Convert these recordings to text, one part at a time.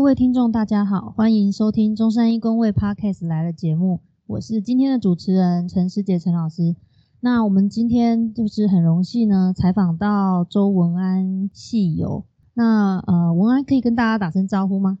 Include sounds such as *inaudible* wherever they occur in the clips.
各位听众，大家好，欢迎收听中山一公卫 Podcast 来的节目，我是今天的主持人陈师杰陈老师。那我们今天就是很荣幸呢，采访到周文安戏友。那呃，文安可以跟大家打声招呼吗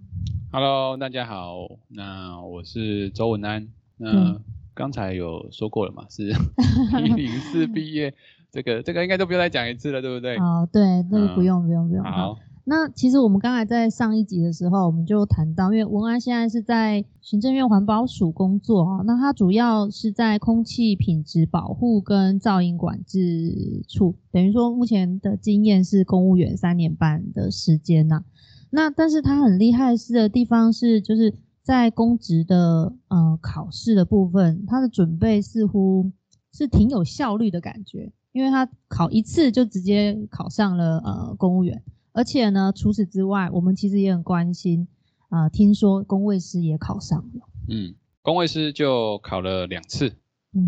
？Hello，大家好，那我是周文安。那刚才有说过了嘛，是 *laughs* 一零四毕业，这个这个应该都不用再讲一次了，对不对？哦，对，那个不用不用不用。好。那其实我们刚才在上一集的时候，我们就谈到，因为文安现在是在行政院环保署工作啊，那他主要是在空气品质保护跟噪音管制处，等于说目前的经验是公务员三年半的时间呐。那但是他很厉害是的地方是，就是在公职的呃考试的部分，他的准备似乎是挺有效率的感觉，因为他考一次就直接考上了呃公务员。而且呢，除此之外，我们其实也很关心啊。听说工卫师也考上了，嗯，工卫师就考了两次，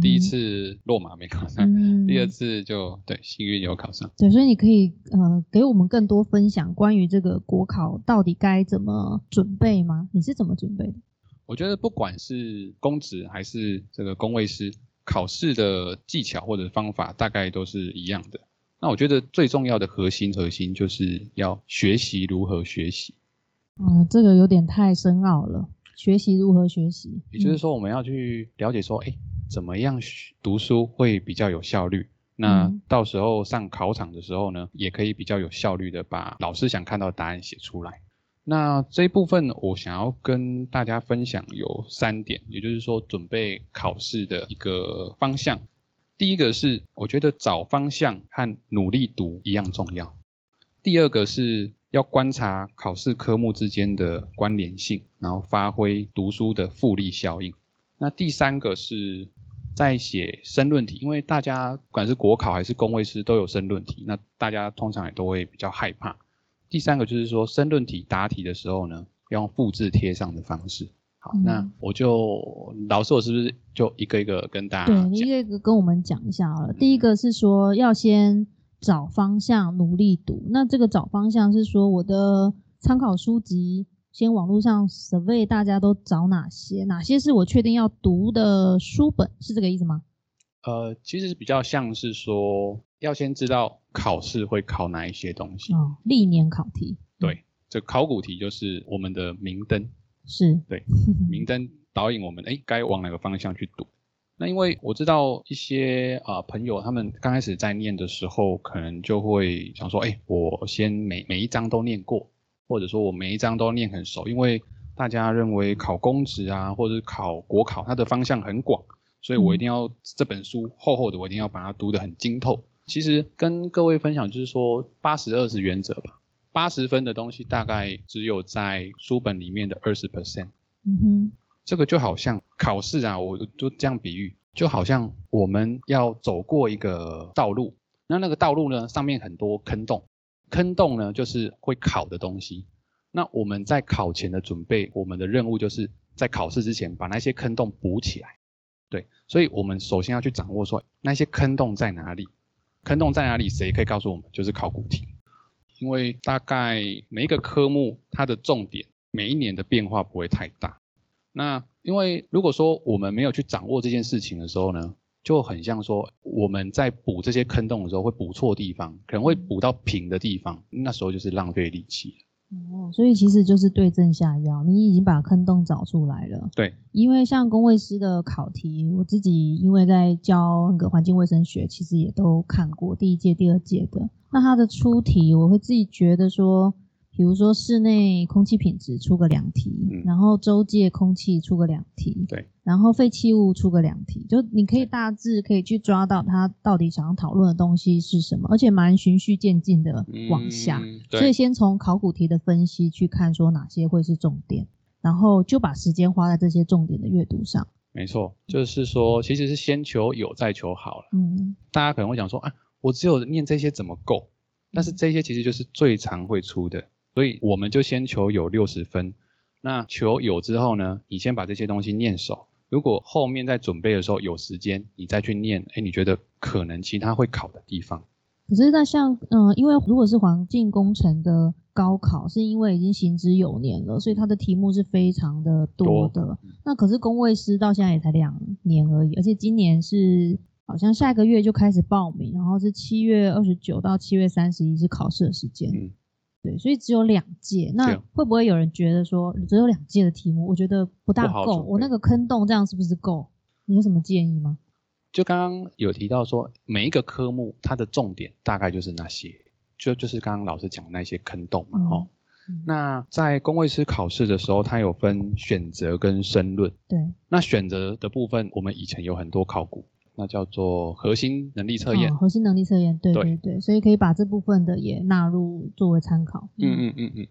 第一次落马没考上，第二次就对幸运有考上。对，所以你可以呃给我们更多分享关于这个国考到底该怎么准备吗？你是怎么准备的？我觉得不管是公职还是这个工卫师，考试的技巧或者方法大概都是一样的。那我觉得最重要的核心核心就是要学习如何学习。嗯，这个有点太深奥了。学习如何学习？也就是说，我们要去了解说，哎，怎么样读书会比较有效率？那到时候上考场的时候呢，也可以比较有效率的把老师想看到的答案写出来。那这一部分我想要跟大家分享有三点，也就是说准备考试的一个方向。第一个是，我觉得找方向和努力读一样重要。第二个是要观察考试科目之间的关联性，然后发挥读书的复利效应。那第三个是在写申论题，因为大家不管是国考还是公卫师都有申论题，那大家通常也都会比较害怕。第三个就是说，申论题答题的时候呢，要用复制贴上的方式。好，那我就老师，我是不是就一个一个跟大家？对，一个一个跟我们讲一下好了。第一个是说要先找方向，努力读。那这个找方向是说我的参考书籍，先网络上 survey 大家都找哪些？哪些是我确定要读的书本？是这个意思吗？呃，其实是比较像是说，要先知道考试会考哪一些东西。哦，历年考题。对，这考古题就是我们的明灯。是对，*laughs* 明灯导引我们，哎，该往哪个方向去读？那因为我知道一些啊朋友，他们刚开始在念的时候，可能就会想说，哎，我先每每一章都念过，或者说我每一章都念很熟，因为大家认为考公职啊，或者是考国考，它的方向很广，所以我一定要这本书厚厚的，我一定要把它读得很精透。其实跟各位分享就是说，八十二十原则吧。八十分的东西大概只有在书本里面的二十 percent。嗯哼，这个就好像考试啊，我就这样比喻，就好像我们要走过一个道路，那那个道路呢上面很多坑洞，坑洞呢就是会考的东西。那我们在考前的准备，我们的任务就是在考试之前把那些坑洞补起来。对，所以我们首先要去掌握说那些坑洞在哪里，坑洞在哪里，谁可以告诉我们？就是考古题。因为大概每一个科目它的重点每一年的变化不会太大，那因为如果说我们没有去掌握这件事情的时候呢，就很像说我们在补这些坑洞的时候会补错地方，可能会补到平的地方，那时候就是浪费力气哦，所以其实就是对症下药，你已经把坑洞找出来了。对，因为像工卫师的考题，我自己因为在教那个环境卫生学，其实也都看过第一届、第二届的。那他的出题，我会自己觉得说，比如说室内空气品质出个两题，然后周界空气出个两题，对，然后废弃物出个两题，就你可以大致可以去抓到他到底想要讨论的东西是什么，而且蛮循序渐进的往下，所以先从考古题的分析去看说哪些会是重点，然后就把时间花在这些重点的阅读上。没错，就是说其实是先求有再求好了。嗯，大家可能会想说啊。我只有念这些怎么够？但是这些其实就是最常会出的，所以我们就先求有六十分。那求有之后呢，你先把这些东西念熟。如果后面在准备的时候有时间，你再去念，哎，你觉得可能其他会考的地方，可是那像嗯、因为如果是环境工程的高考，是因为已经行之有年了，所以它的题目是非常的多的。那可是工卫师到现在也才两年而已，而且今年是好像下个月就开始报名，然后是七月二十九到七月三十一是考试的时间。嗯，对，所以只有两届，那对会不会有人觉得说只有两届的题目，我觉得不大够，我那个坑洞这样是不是够？你有什么建议吗？就刚刚有提到说，每一个科目它的重点大概就是那些，就就是刚刚老师讲的那些坑洞嘛，嗯哈、嗯那在公卫师考试的时候，它有分选择跟申论。对，那选择的部分，我们以前有很多考古，那叫做核心能力测验。哦核心能力测验，对对对对，所以可以把这部分的也纳入作为参考。嗯嗯嗯嗯。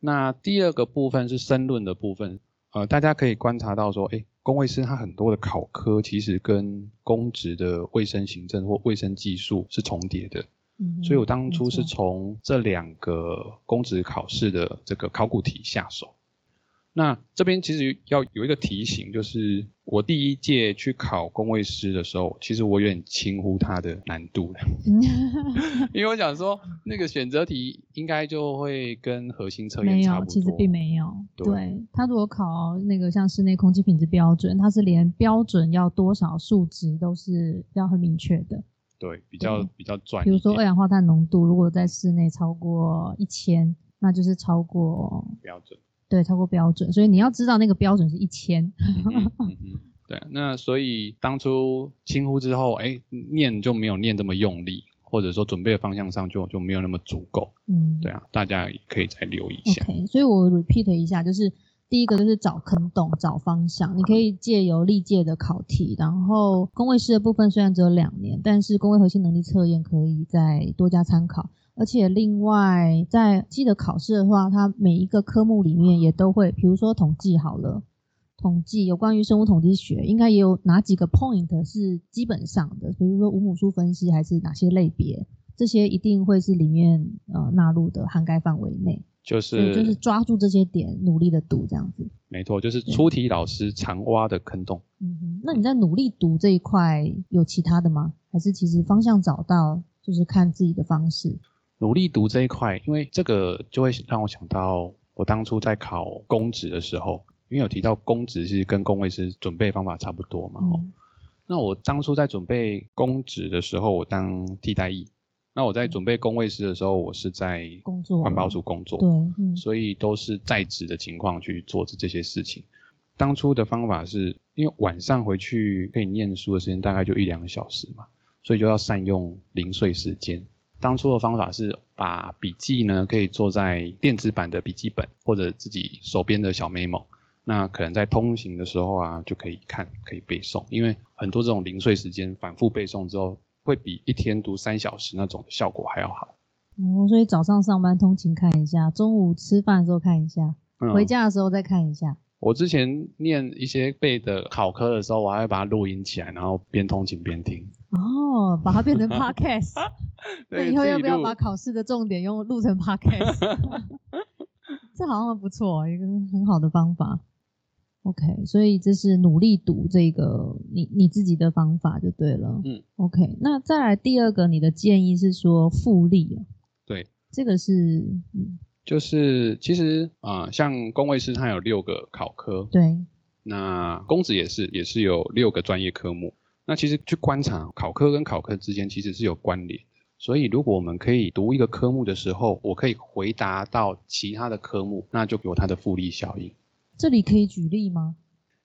那第二个部分是申论的部分，呃，大家可以观察到说，哎，公卫师他很多的考科其实跟公职的卫生行政或卫生技术是重叠的。嗯所以我当初是从这两个公职考试的这个考古题下手。那这边其实要有一个提醒，就是我第一届去考公卫师的时候，其实我有点轻忽它的难度了，*laughs* 嗯因为我想说那个选择题应该就会跟核心测验没有，差不多。其实并没有。对对他如果考那个像室内空气品质标准，它是连标准要多少数值都是要很明确的。对，比较比较专一比如说二氧化碳浓度，如果在室内超过一千，那就是超过标准。对超过标准，所以你要知道那个标准是一千。嗯哼嗯对，那所以当初轻呼之后，哎，念就没有念这么用力，或者说准备的方向上就就没有那么足够。嗯，对啊，大家可以再留意一下。OK，所以我 repeat 一下，就是第一个就是找坑洞、找方向。你可以借由历届的考题，然后工位师的部分虽然只有两年，但是工位核心能力测验可以再多加参考。而且另外，在记得考试的话，它每一个科目里面也都会，比如说统计好了，统计有关于生物统计学，应该也有哪几个 point 是基本上的，比如说五母数分析还是哪些类别，这些一定会是里面呃纳入的涵盖范围内。就是就是抓住这些点，努力的读这样子。没错，就是出题老师常挖的坑洞。嗯哼，那你在努力读这一块有其他的吗？还是其实方向找到，就是看自己的方式？努力读这一块，因为这个就会让我想到我当初在考公职的时候，因为有提到公职是跟公卫师准备方法差不多嘛。那我当初在准备公职的时候，我当替代役。那我在准备公卫师的时候，我是在工作环保署工作。对，嗯所以都是在职的情况去做这这些事情。当初的方法是因为晚上回去可以念书的时间大概就一两个小时嘛，所以就要善用零碎时间。当初的方法是把笔记呢可以做在电子版的笔记本或者自己手边的小 memo，那可能在通行的时候啊就可以看可以背诵，因为很多这种零碎时间反复背诵之后，会比一天读三小时那种效果还要好。哦，所以早上上班通勤看一下，中午吃饭的时候看一下，嗯回家的时候再看一下。我之前念一些背的考科的时候，我还会把它录音起来，然后边通勤边听。哦，把它变成 podcast。*laughs* 那以后要不要把考试的重点用录成 podcast？*laughs* 这好像不错，一个很好的方法。OK，所以这是努力读这个你你自己的方法就对了。嗯，OK，那再来第二个，你的建议是说复利啊？对，这个是嗯就是其实啊、呃像工卫师它有六个考科，对，那公职也是也是有六个专业科目。那其实去观察考科跟考科之间其实是有关联的。所以如果我们可以读一个科目的时候，我可以回答到其他的科目，那就有它的复利效应。这里可以举例吗？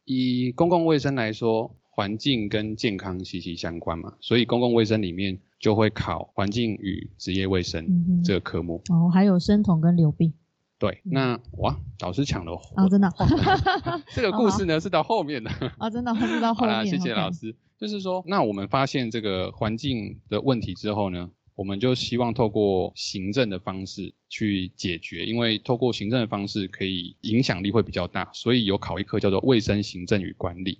以公共卫生来说，环境跟健康息息相关嘛，所以公共卫生里面就会考环境与职业卫生这个科目。哦，还有生酮跟流病对，那哇，老师抢了我啊，真的 *laughs* *laughs* 这个故事呢是到后面的。啊，真的，是到后好啦，面。谢谢老师。就是说，那我们发现这个环境的问题之后呢，我们就希望透过行政的方式去解决，因为透过行政的方式可以影响力会比较大，所以有考一科叫做卫生行政与管理。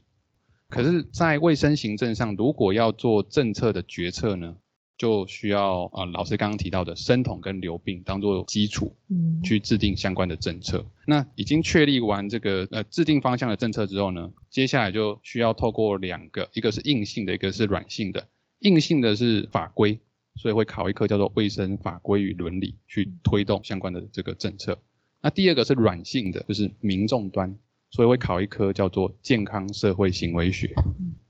可是，在卫生行政上，如果要做政策的决策呢，就需要啊、呃老师刚刚提到的生统跟流病当做基础，嗯，去制定相关的政策。那已经确立完这个呃制定方向的政策之后呢，接下来就需要透过两个，一个是硬性的，一个是软性的。硬性的是法规，所以会考一科叫做卫生法规与伦理，去推动相关的这个政策。那第二个是软性的，就是民众端，所以会考一科叫做健康社会行为学，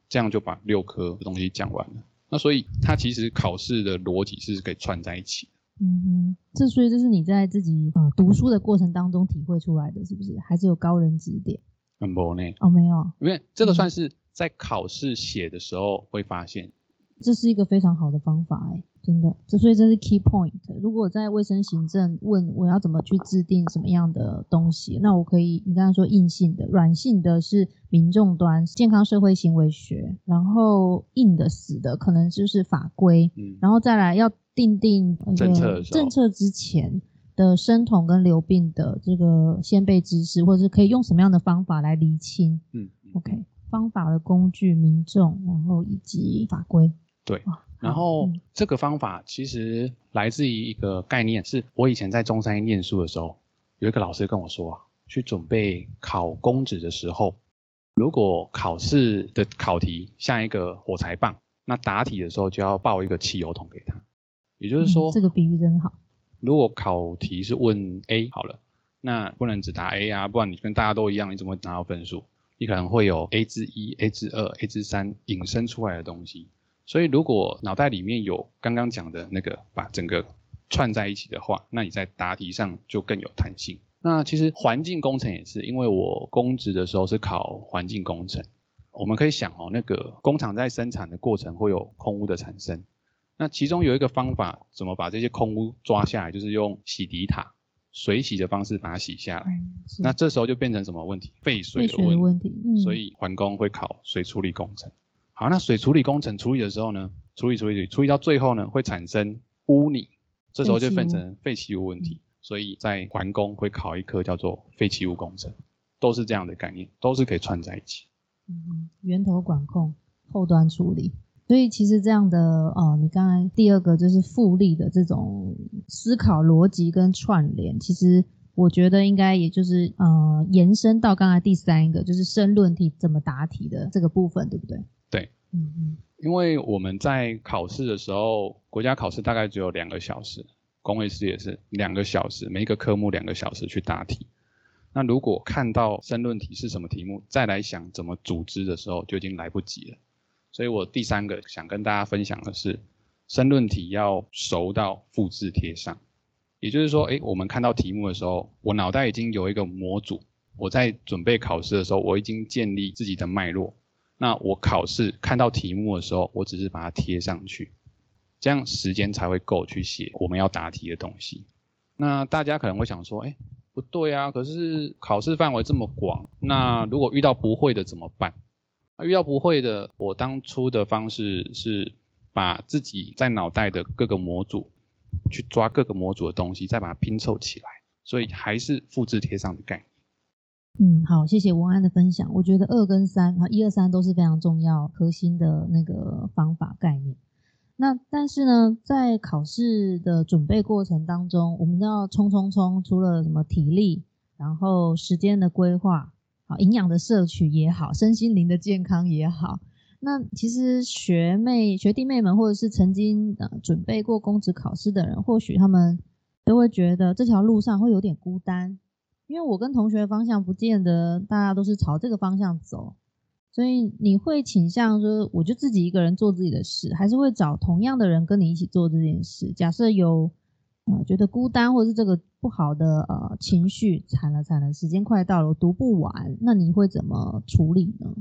这样就把六科的东西讲完了。那所以它其实考试的逻辑是可以串在一起。嗯哼，这所以这是你在自己呃读书的过程当中体会出来的，是不是？还是有高人指点？很不呢？哦，没有，因为这个算是在考试写的时候会发现，这是一个非常好的方法，哎，真的。这所以这是 key point。如果在卫生行政问我要怎么去制定什么样的东西，那我可以，你刚刚说硬性的、软性的是民众端健康社会行为学，然后硬的死的可能就是法规，嗯，然后再来要。定定政策政策之前的生酮跟流病的这个先辈知识，或者是可以用什么样的方法来厘清？嗯，OK，方法的工具、民众，然后以及法规。对，然后这个方法其实来自于一个概念，是我以前在中山念书的时候，有一个老师跟我说啊，去准备考公职的时候，如果考试的考题像一个火柴棒，那答题的时候就要抱一个汽油桶给他。也就是说，这个比喻真好。如果考题是问 A 好了，那不能只答 A 啊，不然你跟大家都一样，你怎么会拿到分数？你可能会有 A 之一、A 之二、A 之三引申出来的东西。所以如果脑袋里面有刚刚讲的那个，把整个串在一起的话，那你在答题上就更有弹性。那其实环境工程也是，因为我公职的时候是考环境工程，我们可以想哦，那个工厂在生产的过程会有空污的产生。那其中有一个方法，怎么把这些空污抓下来，就是用洗涤塔水洗的方式把它洗下来。那这时候就变成什么问题？废水的问题。所以环工会考水处理工程。好，那水处理工程处理的时候呢，处理处理处理到最后呢，会产生污泥，这时候就变成废弃物问题。所以在环工会考一科叫做废弃物工程，都是这样的概念，都是可以串在一起。嗯，源头管控，后端处理。所以其实这样的呃，你刚才第二个就是复利的这种思考逻辑跟串联，其实我觉得应该也就是呃延伸到刚才第三个就是申论题怎么答题的这个部分，对不对？嗯嗯，因为我们在考试的时候，国家考试大概只有两个小时，公卫师也是两个小时，每一个科目两个小时去答题。那如果看到申论题是什么题目，再来想怎么组织的时候，就已经来不及了。所以我第三个想跟大家分享的是，申论题要熟到复制贴上，也就是说，哎，我们看到题目的时候，我脑袋已经有一个模组，我在准备考试的时候，我已经建立自己的脉络，那我考试看到题目的时候，我只是把它贴上去，这样时间才会够去写我们要答题的东西。那大家可能会想说，哎，不对啊，可是考试范围这么广，那如果遇到不会的怎么办？遇到不会的，我当初的方式是把自己在脑袋的各个模组去抓各个模组的东西，再把它拼凑起来，所以还是复制贴上的概念。嗯，好，谢谢文安的分享。我觉得二跟三，哈，一二三都是非常重要、核心的那个方法概念。那但是呢，在考试的准备过程当中，我们要冲冲冲，除了什么体力，然后时间的规划。好，营养的摄取也好，身心灵的健康也好。那其实学妹、学弟妹们，或者是曾经呃准备过公职考试的人，或许他们都会觉得这条路上会有点孤单，因为我跟同学的方向不见得大家都是朝这个方向走，所以你会倾向说，我就自己一个人做自己的事，还是会找同样的人跟你一起做这件事？假设有。呃，觉得孤单或者是这个不好的呃情绪，惨了惨了，时间快到了，我读不完，那你会怎么处理呢？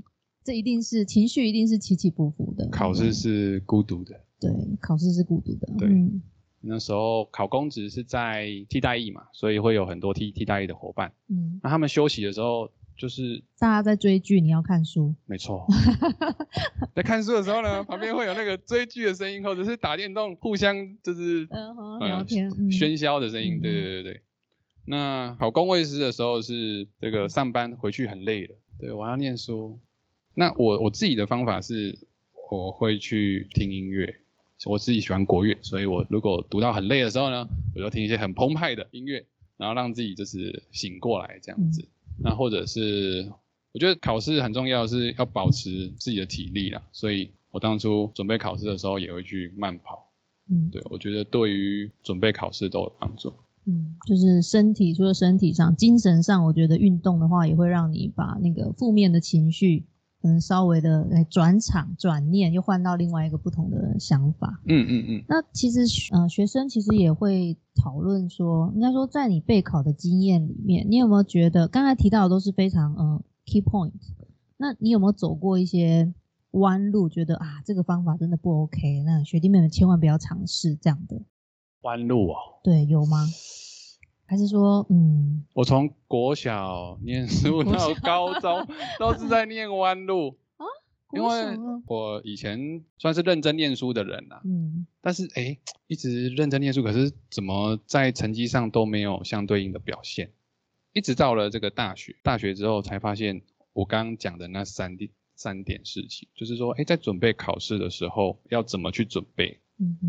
这一定是情绪，一定是起起伏伏的。考试是孤独的，对，考试是孤独的。对，那时候考公职是在替代役嘛，所以会有很多替替代役的伙伴。嗯，那他们休息的时候。就是大家在追剧，你要看书。没错，*laughs* 在看书的时候呢，旁边会有那个追剧的声音，或者是打电动互相就是聊天喧嚣的声音。对对对对。那考公卫师的时候是这个上班回去很累了，对我要念书。那我我自己的方法是，我会去听音乐。我自己喜欢国乐，所以我如果读到很累的时候呢，我就听一些很澎湃的音乐，然后让自己就是醒过来这样子。那或者是，我觉得考试很重要，是要保持自己的体力啦。所以我当初准备考试的时候，也会去慢跑，嗯对我觉得对于准备考试都有帮助。嗯，就是身体除了身体上，精神上，我觉得运动的话也会让你把那个负面的情绪，可能稍微的来转场转念，又换到另外一个不同的想法。嗯嗯嗯，那其实呃，学生其实也会讨论说，应该说在你备考的经验里面，你有没有觉得刚才提到的都是非常呃 key point？那你有没有走过一些弯路，觉得啊这个方法真的不 OK？那学弟妹们千万不要尝试这样的。弯路哦。对，有吗？还是说，嗯，我从国小念 *laughs* 书到高中 *laughs* 都是在念弯路，因国为我以前算是认真念书的人呐、嗯但是哎，一直认真念书，可是怎么在成绩上都没有相对应的表现，一直到了这个大学，大学之后才发现我刚刚讲的那三点三点事情，就是说，哎，在准备考试的时候要怎么去准备，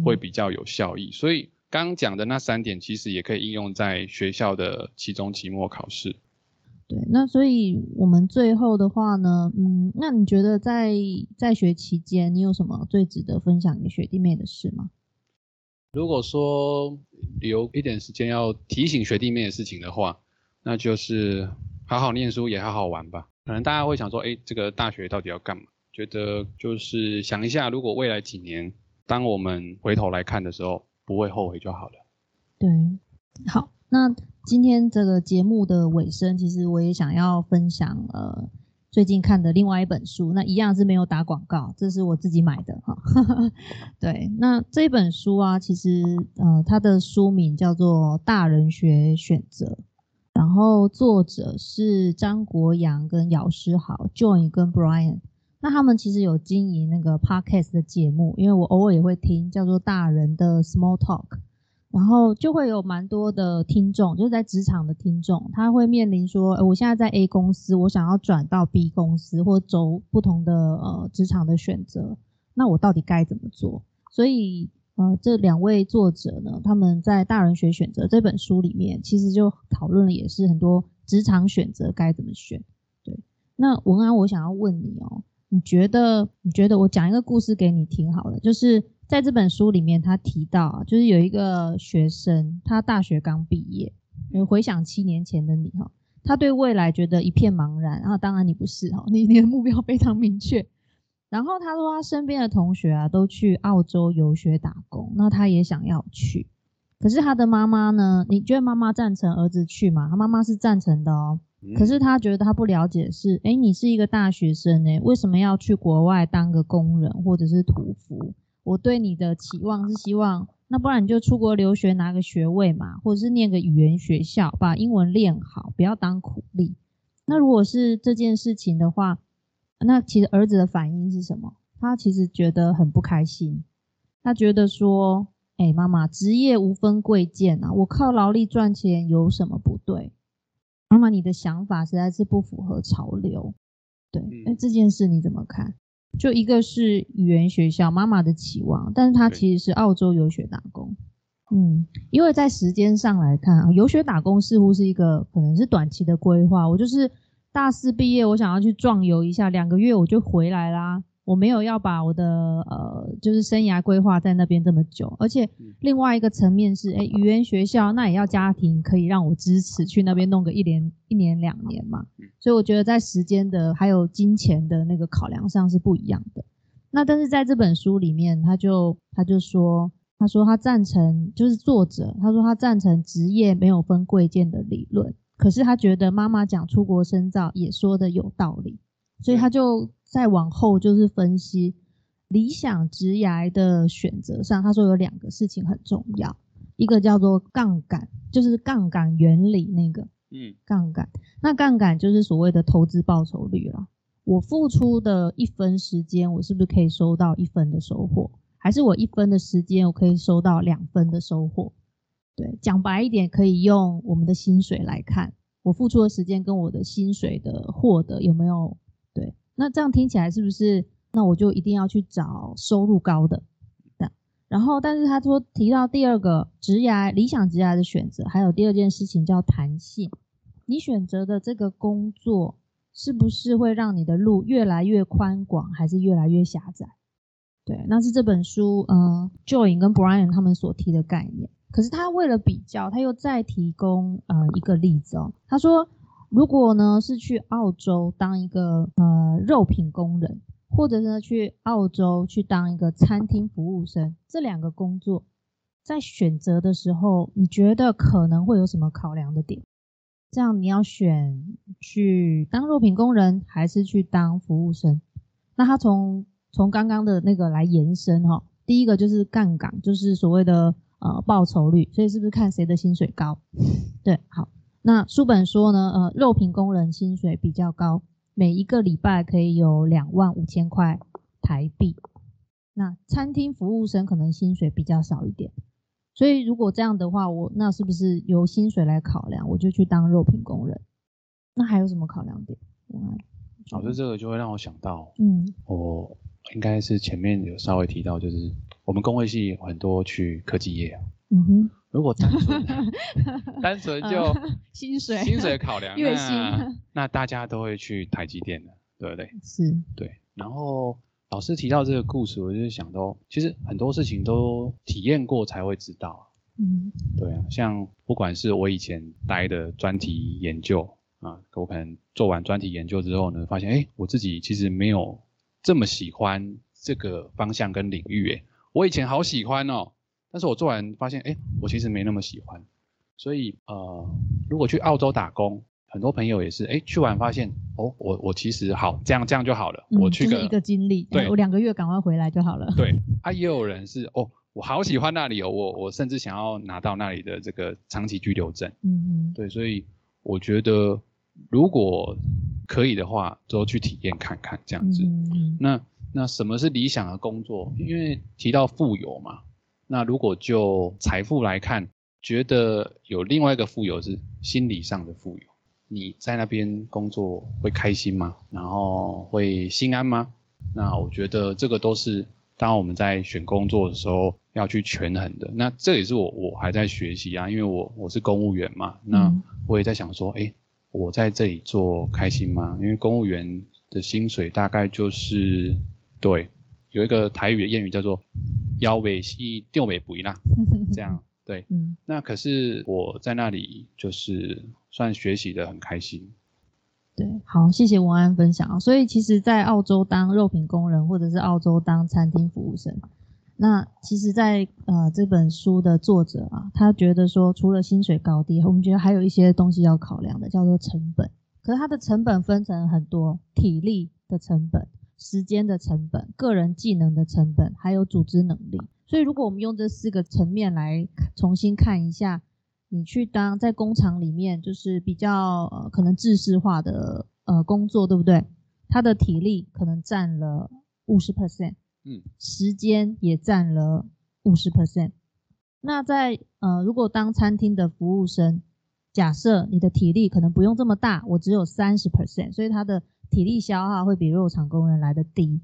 会比较有效益。所以刚刚讲的那三点，其实也可以应用在学校的期中、期末考试。对。那所以我们最后的话呢，嗯，那你觉得在在学期间，你有什么最值得分享给学弟妹的事吗？如果说留一点时间要提醒学弟妹的事情的话，那就是好好念书，也好好玩吧。可能大家会想说，哎，这个大学到底要干嘛？觉得就是想一下，如果未来几年，当我们回头来看的时候，不会后悔就好了。对，好，那今天这个节目的尾声，其实我也想要分享呃最近看的另外一本书，那一样是没有打广告，这是我自己买的哈。*laughs* 对，那这本书啊，其实呃它的书名叫做《大人学选择》，然后作者是张国阳跟姚诗豪，Joy 跟 Brian。那他们其实有经营那个 podcast 的节目，因为我偶尔也会听，叫做《大人的 Small Talk》。然后就会有蛮多的听众，就是在职场的听众，他会面临说，我现在在 A 公司，我想要转到 B 公司，或走不同的呃职场的选择，那我到底该怎么做？所以，呃，这两位作者呢，他们在《大人学选择》这本书里面，其实就讨论了也是很多职场选择该怎么选。对，那文安，我想要问你哦，你觉得你觉得我讲一个故事给你听好了，就是在这本书里面，他提到啊，就是有一个学生，他大学刚毕业，呃回想七年前的你哈，他对未来觉得一片茫然，然后当然你不是哈，你 *laughs* 你的目标非常明确。然后他说他身边的同学啊都去澳洲游学打工，那他也想要去，可是他的妈妈呢？你觉得妈妈赞成儿子去吗？他妈妈是赞成的哦，可是他觉得他不了解是，诶，你是一个大学生诶，为什么要去国外当个工人或者是屠夫？我对你的期望是希望，那不然你就出国留学拿个学位嘛，或者是念个语言学校，把英文练好，不要当苦力。那如果是这件事情的话，那其实儿子的反应是什么？他其实觉得很不开心，他觉得说，哎，妈妈，职业无分贵贱啊，我靠劳力赚钱有什么不对？妈妈，你的想法实在是不符合潮流。对，那、嗯这件事你怎么看？就一个是语言学校妈妈的期望，但是他其实是澳洲游学打工。嗯，因为在时间上来看啊，游学打工似乎是一个可能是短期的规划。我就是大四毕业，我想要去壮游一下，两个月我就回来啦。我没有要把我的呃，就是生涯规划在那边这么久，而且嗯另外一个层面是，哎，语言学校那也要家庭可以让我支持去那边弄个一年一年两年嘛。所以我觉得在时间的还有金钱的那个考量上是不一样的。那但是在这本书里面，他就他就说，他说他赞成，就是作者他说他赞成职业没有分贵贱的理论，可是他觉得妈妈讲出国深造也说的有道理，所以他就再往后就是分析理想职涯的选择上，他说有两个事情很重要，一个叫做杠杆，就是杠杆原理那个嗯杠杆。那杠杆就是所谓的投资报酬率了。我付出的一分时间，我是不是可以收到一分的收获？还是我一分的时间，我可以收到两分的收获？对，讲白一点，可以用我们的薪水来看，我付出的时间跟我的薪水的获得有没有对？那这样听起来是不是？那我就一定要去找收入高的。然后，但是他说提到第二个职涯理想职涯的选择，还有第二件事情叫弹性。你选择的这个工作是不是会让你的路越来越宽广，还是越来越狭窄？对，那是这本书呃 Joy 跟 Brian 他们所提的概念。可是他为了比较，他又再提供呃一个例子哦。他说，如果呢是去澳洲当一个呃肉品工人，或者是去澳洲去当一个餐厅服务生，这两个工作在选择的时候，你觉得可能会有什么考量的点？这样你要选去当肉品工人，还是去当服务生？那他从从刚刚的那个来延伸哈，第一个就是杠杆，就是所谓的。呃，报酬率，所以是不是看谁的薪水高？对，好，那书本说呢，呃，肉品工人薪水比较高，每一个礼拜可以有两万五千块台币。那餐厅服务生可能薪水比较少一点，所以如果这样的话，我那是不是由薪水来考量，我就去当肉品工人？那还有什么考量点？老师这个就会让我想到，嗯，我应该是前面有稍微提到，就是。我们工会系很多去科技业啊，嗯哼，如果单纯 *laughs* 单纯就薪水薪水考量，月薪，那大家都会去台积电的，对不对？是，对。然后老师提到这个故事，我就想到，其实很多事情都体验过才会知道，嗯，对啊。像不管是我以前待的专题研究啊，我可能做完专题研究之后呢，发现哎，我自己其实没有这么喜欢这个方向跟领域，哎。我以前好喜欢哦，但是我做完发现，哎，我其实没那么喜欢。所以，呃，如果去澳洲打工，很多朋友也是，哎，去完发现，哦，我我其实好，这样这样就好了。我去个一个经历，对，我两个月赶快回来就好了。对，啊，也有人是，哦，我好喜欢那里哦，我我甚至想要拿到那里的这个长期居留证。嗯嗯。对，所以我觉得，如果可以的话，都去体验看看这样子。嗯。那。那什么是理想的工作？因为提到富有嘛，那如果就财富来看，觉得有另外一个富有是心理上的富有。你在那边工作会开心吗？然后会心安吗？那我觉得这个都是当我们在选工作的时候要去权衡的。那这也是我我还在学习啊，因为我我是公务员嘛，那我也在想说，哎，我在这里做开心吗？因为公务员的薪水大概就是。对，有一个台语的谚语叫做“腰尾细，吊尾不一啦”，*laughs* 这样对。嗯，那可是我在那里就是算学习的很开心。对，好，谢谢文安分享所以其实，在澳洲当肉品工人，或者是澳洲当餐厅服务生，那其实，在呃这本书的作者啊，他觉得说，除了薪水高低，我们觉得还有一些东西要考量的，叫做成本。可是它的成本分成很多，体力的成本。时间的成本、个人技能的成本，还有组织能力。所以，如果我们用这四个层面来重新看一下，你去当在工厂里面，就是比较呃可能制式化的呃工作，对不对？他的体力可能占了五十 percent，嗯，时间也占了五十 percent。那在呃如果当餐厅的服务生，假设你的体力可能不用这么大，我只有三十 percent，所以他的。体力消耗会比肉厂工人来的低，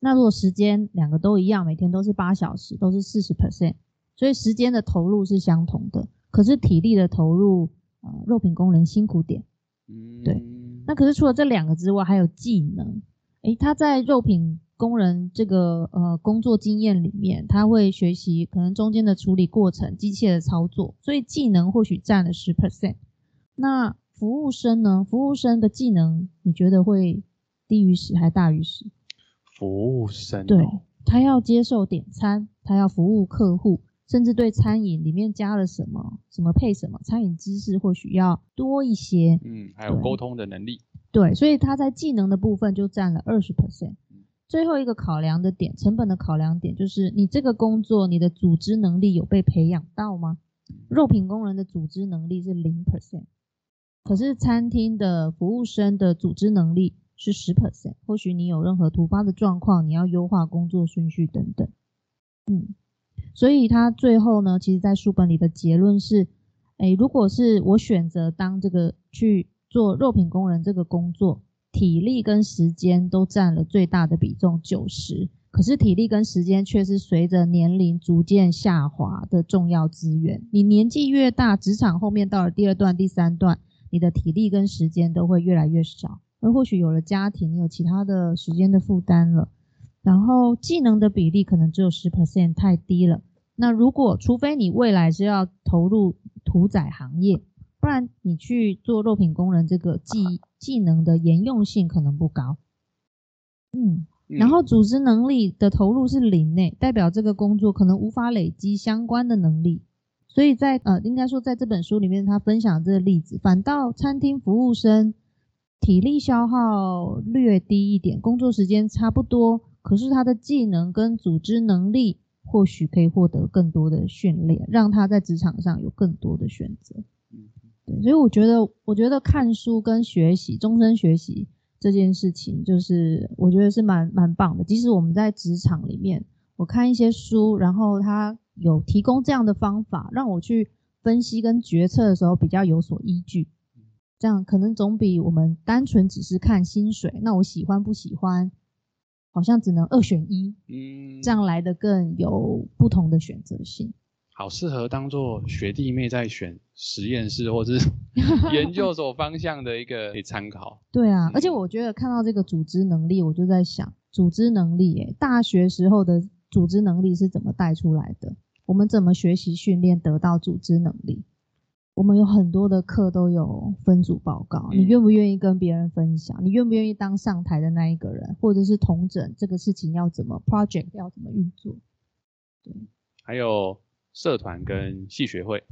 那如果时间两个都一样，每天都是八小时，都是四十 percent，所以时间的投入是相同的，可是体力的投入，呃，肉品工人辛苦点，嗯，对。那可是除了这两个之外，还有技能，诶，他在肉品工人这个呃工作经验里面，他会学习可能中间的处理过程、机械的操作，所以技能或许占了十 percent，那。服务生呢？服务生的技能你觉得会低于十还大于十？服务生对，他要接受点餐，他要服务客户，甚至对餐饮里面加了什么，什么配什么，餐饮知识或许要多一些。嗯，还有沟通的能力。对，所以他在技能的部分就占了二十 percent。最后一个考量的点，成本的考量点就是你这个工作，你的组织能力有被培养到吗？肉品工人的组织能力是零 percent。可是餐厅的服务生的组织能力是十 percent，或许你有任何突发的状况，你要优化工作顺序等等。嗯，所以他最后呢，其实在书本里的结论是：哎，如果是我选择当这个去做肉品工人这个工作，体力跟时间都占了最大的比重九十，可是体力跟时间却是随着年龄逐渐下滑的重要资源。你年纪越大，职场后面到了第二段、第三段。你的体力跟时间都会越来越少，而或许有了家庭，你有其他的时间的负担了，然后技能的比例可能只有十 percent，太低了。那如果除非你未来是要投入屠宰行业，不然你去做肉品工人，这个技技能的沿用性可能不高。嗯，然后组织能力的投入是零内，代表这个工作可能无法累积相关的能力。所以在呃，应该说在这本书里面，他分享这个例子，反倒餐厅服务生体力消耗略低一点，工作时间差不多。可是他的技能跟组织能力或许可以获得更多的训练，让他在职场上有更多的选择。对，所以我觉得，我觉得看书跟学习，终身学习这件事情，就是我觉得是蛮蛮棒的。即使我们在职场里面，我看一些书，然后他有提供这样的方法，让我去分析跟决策的时候比较有所依据。这样可能总比我们单纯只是看薪水，那我喜欢不喜欢？好像只能二选一，嗯，这样来的更有不同的选择性。好适合当做学弟妹在选实验室或者是 *laughs* 研究所方向的一个可以参考。对啊，而且我觉得看到这个组织能力，我就在想，组织能力，诶，大学时候的组织能力是怎么带出来的？我们怎么学习训练得到组织能力？我们有很多的课都有分组报告，你愿不愿意跟别人分享？你愿不愿意当上台的那一个人，或者是同整这个事情要怎么 project 要怎么运作？对，还有社团跟系学会，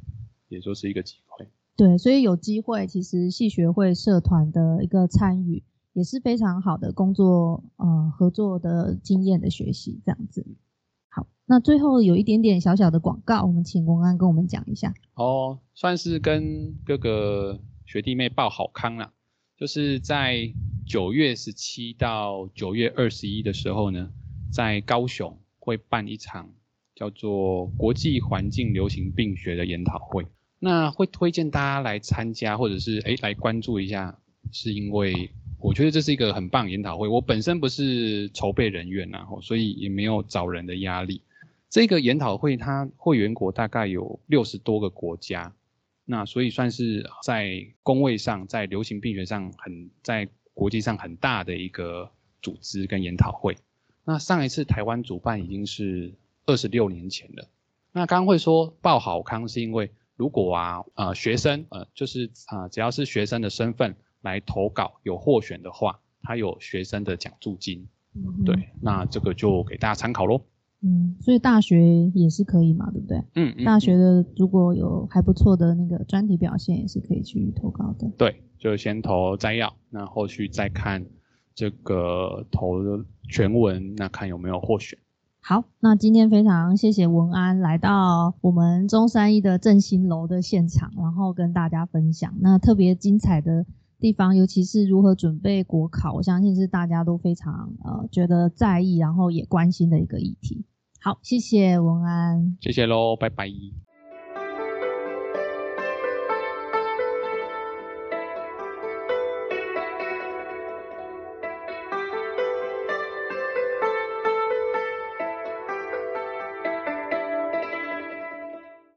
也就是一个机会。对，所以有机会，其实系学会社团的一个参与也是非常好的工作呃合作的经验的学习，这样子。那最后有一点点小小的广告，我们请公安跟我们讲一下。哦，算是跟各个学弟妹报好康了，就是在九月十七到九月二十一的时候呢，在高雄会办一场叫做国际环境流行病学的研讨会。那会推荐大家来参加，或者是诶来关注一下，是因为我觉得这是一个很棒研讨会。我本身不是筹备人员呐，所以也没有找人的压力。这个研讨会，它会员国大概有六十多个国家，那所以算是在工位上，在流行病学上很在国际上很大的一个组织跟研讨会。那上一次台湾主办已经是二十六年前了。那刚刚会说报好康，是因为如果啊呃学生呃就是啊只要是学生的身份来投稿有获选的话，他有学生的奖助金。对，那这个就给大家参考喽。嗯，所以大学也是可以嘛，对不对？嗯，大学的如果有还不错的那个专题表现，也是可以去投稿的。对，就先投摘要，那后续再看这个投全文，那看有没有获选。好，那今天非常谢谢文安来到我们中山一的振兴楼的现场，然后跟大家分享那特别精彩的地方，尤其是如何准备国考，我相信是大家都非常呃觉得在意，然后也关心的一个议题。好，谢谢文安，谢谢喽，拜拜。